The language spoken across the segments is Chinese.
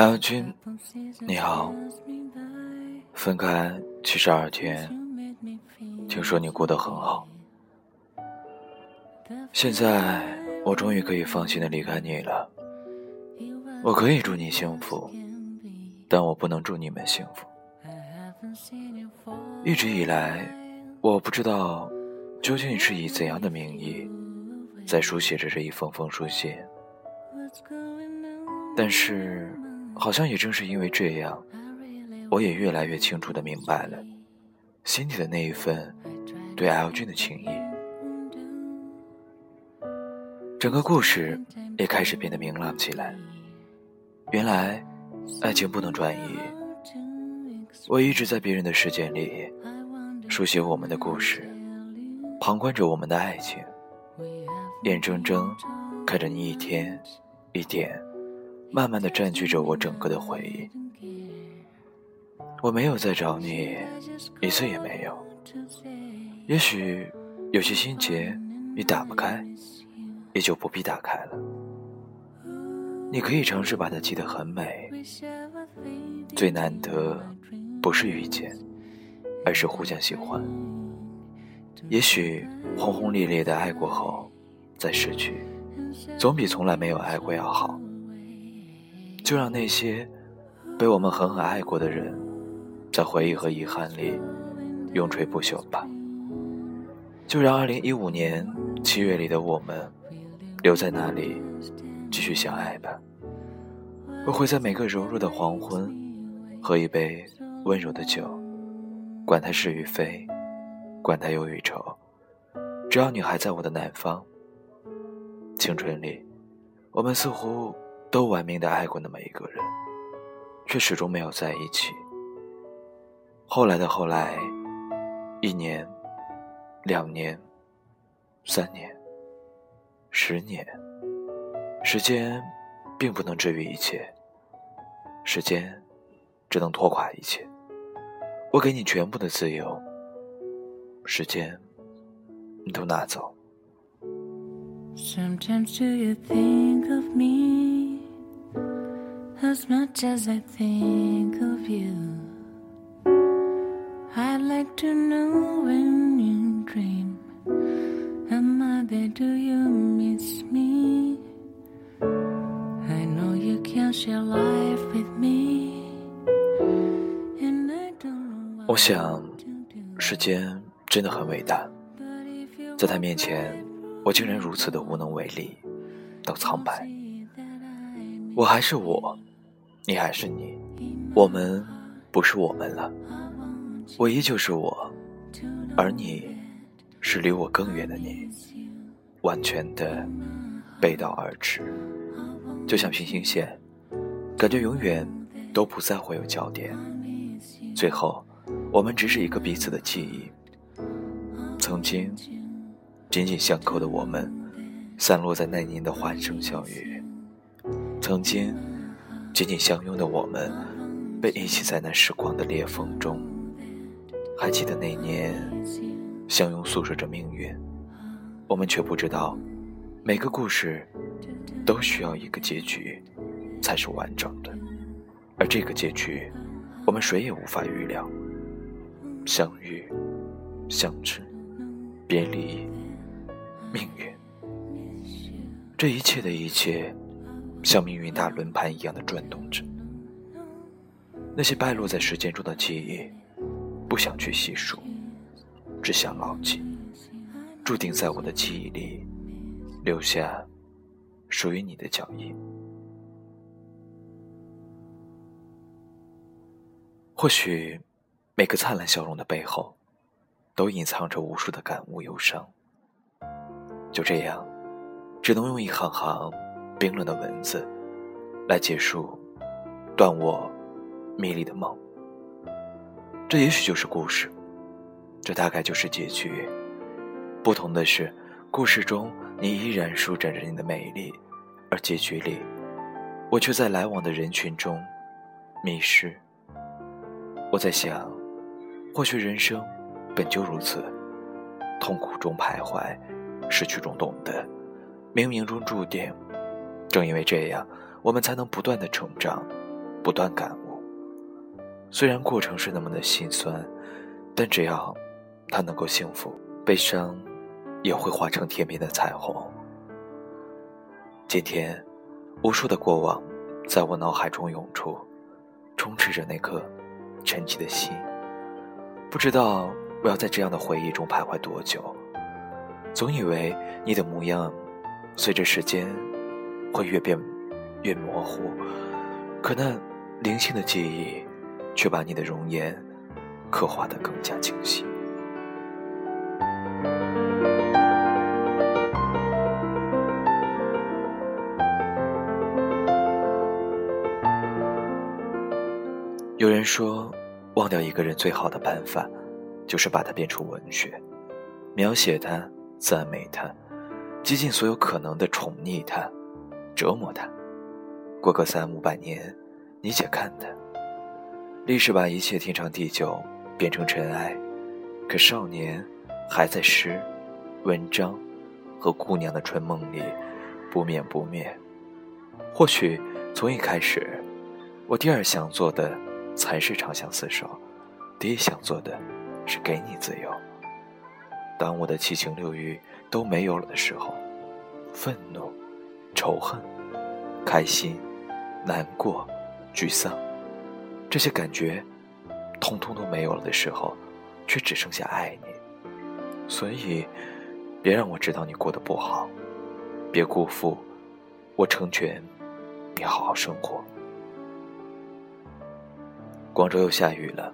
L 君，你好。分开七十二天，听说你过得很好。现在我终于可以放心的离开你了。我可以祝你幸福，但我不能祝你们幸福。一直以来，我不知道究竟是以怎样的名义在书写着这一封封书信，但是好像也正是因为这样。我也越来越清楚的明白了，心底的那一份对 L 君的情谊。整个故事也开始变得明朗起来。原来，爱情不能转移。我一直在别人的世界里，书写我们的故事，旁观着我们的爱情，眼睁睁看着你一天一点，慢慢的占据着我整个的回忆。我没有再找你，一次也没有。也许有些心结你打不开，也就不必打开了。你可以尝试把它记得很美。最难得不是遇见，而是互相喜欢。也许轰轰烈烈的爱过后再失去，总比从来没有爱过要好。就让那些被我们狠狠爱过的人。在回忆和遗憾里永垂不朽吧。就让2015年七月里的我们留在那里，继续相爱吧。我会在每个柔弱的黄昏，喝一杯温柔的酒，管它是与非，管它忧与愁，只要你还在我的南方。青春里，我们似乎都玩命的爱过那么一个人，却始终没有在一起。后来的后来，一年、两年、三年、十年，时间并不能治愈一切，时间只能拖垮一切。我给你全部的自由，时间你都拿走。Like to know when you dream am i there do you miss me i know you can't share life with me and i don't know 我想时间真的很伟大在他面前我竟然如此的无能为力到苍白我还是我你还是你我们不是我们了我依旧是我，而你，是离我更远的你，完全的背道而驰，就像平行线，感觉永远都不再会有交点。最后，我们只是一个彼此的记忆。曾经紧紧相扣的我们，散落在那年的欢声笑语；曾经紧紧相拥的我们，被遗弃在那时光的裂缝中。还记得那年，相拥诉说着命运，我们却不知道，每个故事都需要一个结局，才是完整的。而这个结局，我们谁也无法预料。相遇、相知、别离、命运，这一切的一切，像命运大轮盘一样的转动着。那些败落在时间中的记忆。不想去细数，只想牢记，注定在我的记忆里留下属于你的脚印。或许，每个灿烂笑容的背后，都隐藏着无数的感悟忧伤。就这样，只能用一行行冰冷的文字，来结束断我迷离的梦。这也许就是故事，这大概就是结局。不同的是，故事中你依然舒展着你的美丽，而结局里，我却在来往的人群中迷失。我在想，或许人生本就如此，痛苦中徘徊，失去中懂得，冥冥中注定。正因为这样，我们才能不断的成长，不断感悟。虽然过程是那么的心酸，但只要他能够幸福，悲伤也会化成甜蜜的彩虹。今天，无数的过往在我脑海中涌出，充斥着那颗沉寂的心。不知道我要在这样的回忆中徘徊多久。总以为你的模样，随着时间会越变越模糊，可那零星的记忆，却把你的容颜刻画得更加清晰。有人说，忘掉一个人最好的办法，就是把它变成文学，描写他。赞美他，极尽所有可能的宠溺他，折磨他。过个三五百年，你且看他。历史把一切天长地久变成尘埃，可少年还在诗、文章和姑娘的春梦里不眠不灭。或许从一开始，我第二想做的才是长相厮守，第一想做的是给你自由。当我的七情六欲都没有了的时候，愤怒、仇恨、开心、难过、沮丧，这些感觉，通通都没有了的时候，却只剩下爱你。所以，别让我知道你过得不好，别辜负我成全你好好生活。广州又下雨了，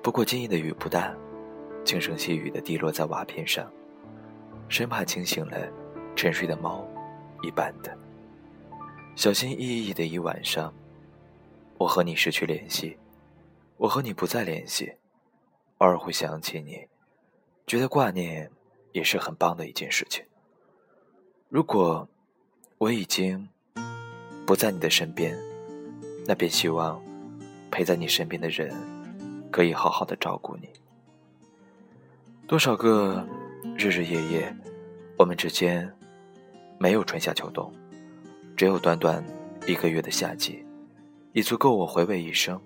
不过今夜的雨不大。轻声细语的滴落在瓦片上，生怕惊醒了沉睡的猫一般的。小心翼翼的一晚上，我和你失去联系，我和你不再联系，偶尔会想起你，觉得挂念也是很棒的一件事情。如果我已经不在你的身边，那便希望陪在你身边的人可以好好的照顾你。多少个日日夜夜，我们之间没有春夏秋冬，只有短短一个月的夏季，已足够我回味一生。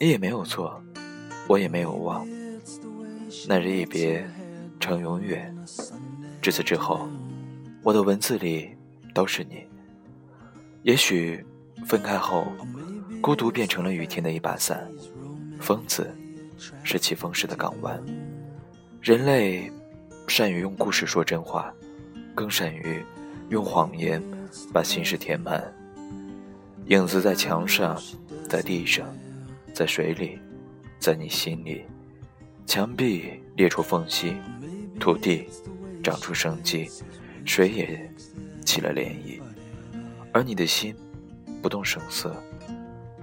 你也没有错，我也没有忘。那日一别，成永远。至此之后，我的文字里都是你。也许分开后，孤独变成了雨天的一把伞，疯子是起风时的港湾。人类善于用故事说真话，更善于用谎言把心事填满。影子在墙上，在地上，在水里，在你心里。墙壁裂出缝隙，土地长出生机，水也起了涟漪。而你的心不动声色，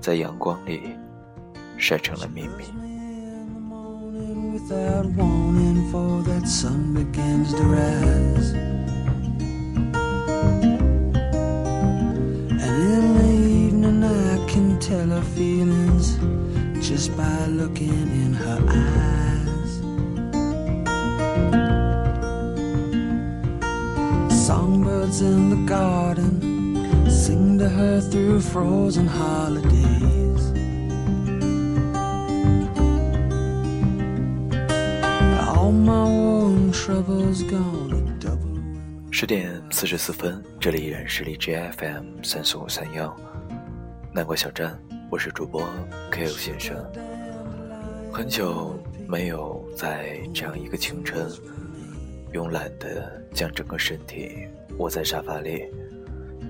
在阳光里晒成了秘密。In the evening, I can tell her feelings just by looking in her eyes. Songbirds in the garden sing to her through frozen holidays. 十点四十四分，这里依然是荔枝 FM 三四五三幺南瓜小站，我是主播 K 先生。很久没有在这样一个清晨，慵懒的将整个身体窝在沙发里，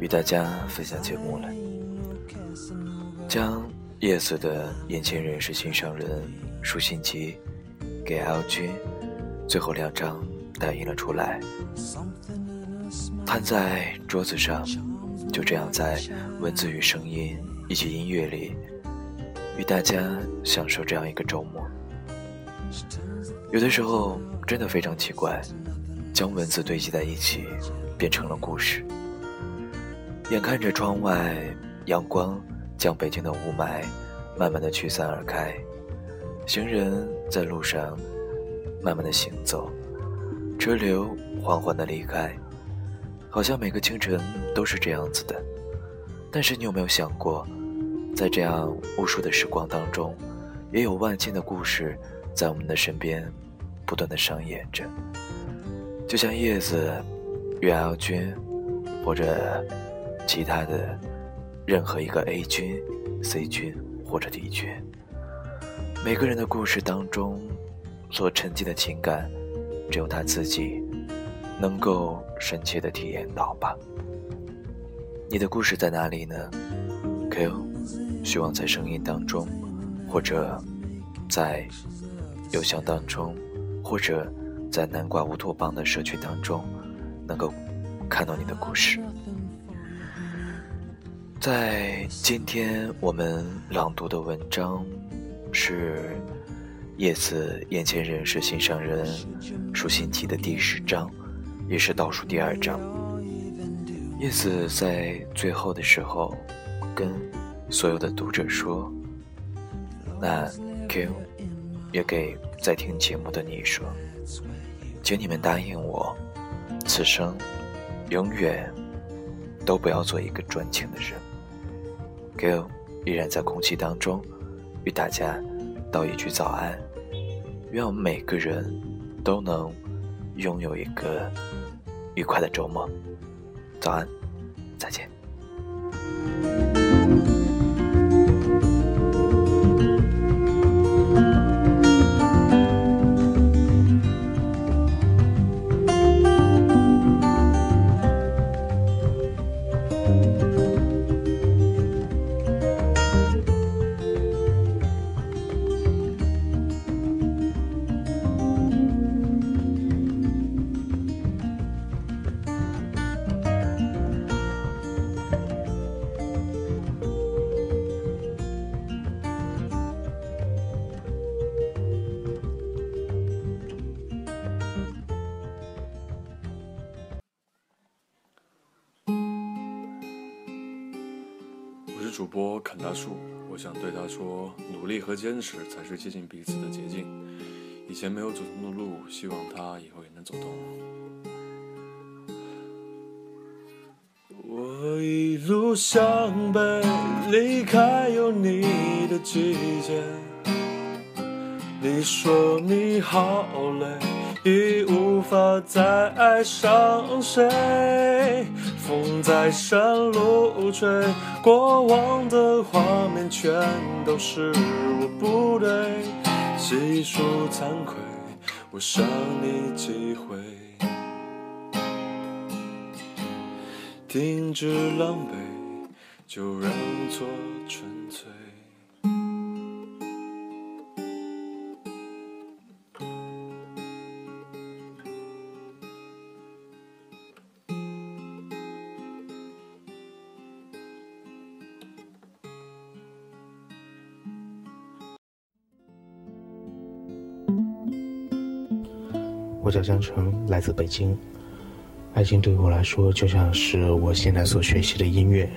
与大家分享节目了。将叶子的《眼前人是心上人》书信集给 L 君。最后两张打印了出来，摊在桌子上，就这样在文字与声音以及音乐里，与大家享受这样一个周末。有的时候真的非常奇怪，将文字堆积在一起，变成了故事。眼看着窗外阳光将北京的雾霾慢慢的驱散而开，行人在路上。慢慢的行走，车流缓缓的离开，好像每个清晨都是这样子的。但是你有没有想过，在这样无数的时光当中，也有万千的故事在我们的身边不断的上演着。就像叶子、袁瑶君，或者其他的任何一个 A 君、C 君或者 D 君，每个人的故事当中所沉浸的情感，只有他自己能够深切的体验到吧。你的故事在哪里呢？Q，希望在声音当中，或者在邮箱当中，或者。在南瓜乌托邦的社区当中，能够看到你的故事。在今天我们朗读的文章是叶子眼前人是心上人书信集的第十章，也是倒数第二章。叶子在最后的时候跟所有的读者说：“那 Q 也给在听节目的你说。”请你们答应我，此生永远都不要做一个专情的人。Go 依然在空气当中与大家道一句早安，愿我们每个人都能拥有一个愉快的周末。早安，再见。主播啃大树，我想对他说：努力和坚持才是接近彼此的捷径。以前没有走通的路，希望他以后也能走通。我一路向北，离开有你的季节。你说你好累。已无法再爱上谁，风在山路吹，过往的画面全都是我不对，细数惭愧，我伤你几回，停止狼狈，就让错纯粹。我叫江城，来自北京。爱情对我来说，就像是我现在所学习的音乐，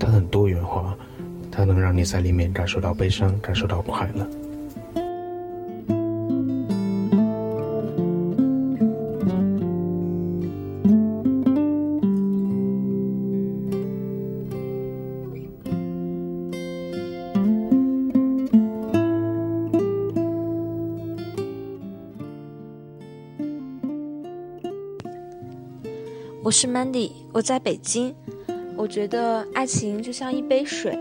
它很多元化，它能让你在里面感受到悲伤，感受到快乐。我是 Mandy，我在北京。我觉得爱情就像一杯水，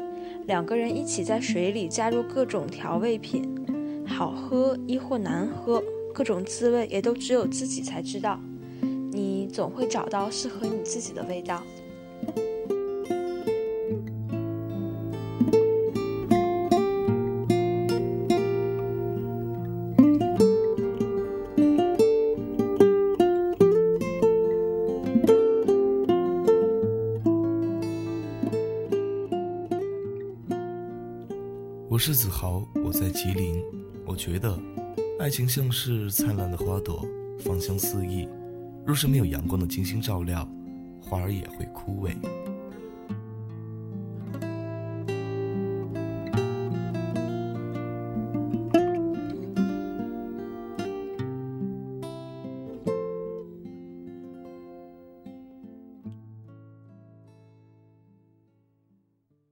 两个人一起在水里加入各种调味品，好喝亦或难喝，各种滋味也都只有自己才知道。你总会找到适合你自己的味道。我是子豪，我在吉林。我觉得，爱情像是灿烂的花朵，芳香四溢。若是没有阳光的精心照料，花儿也会枯萎。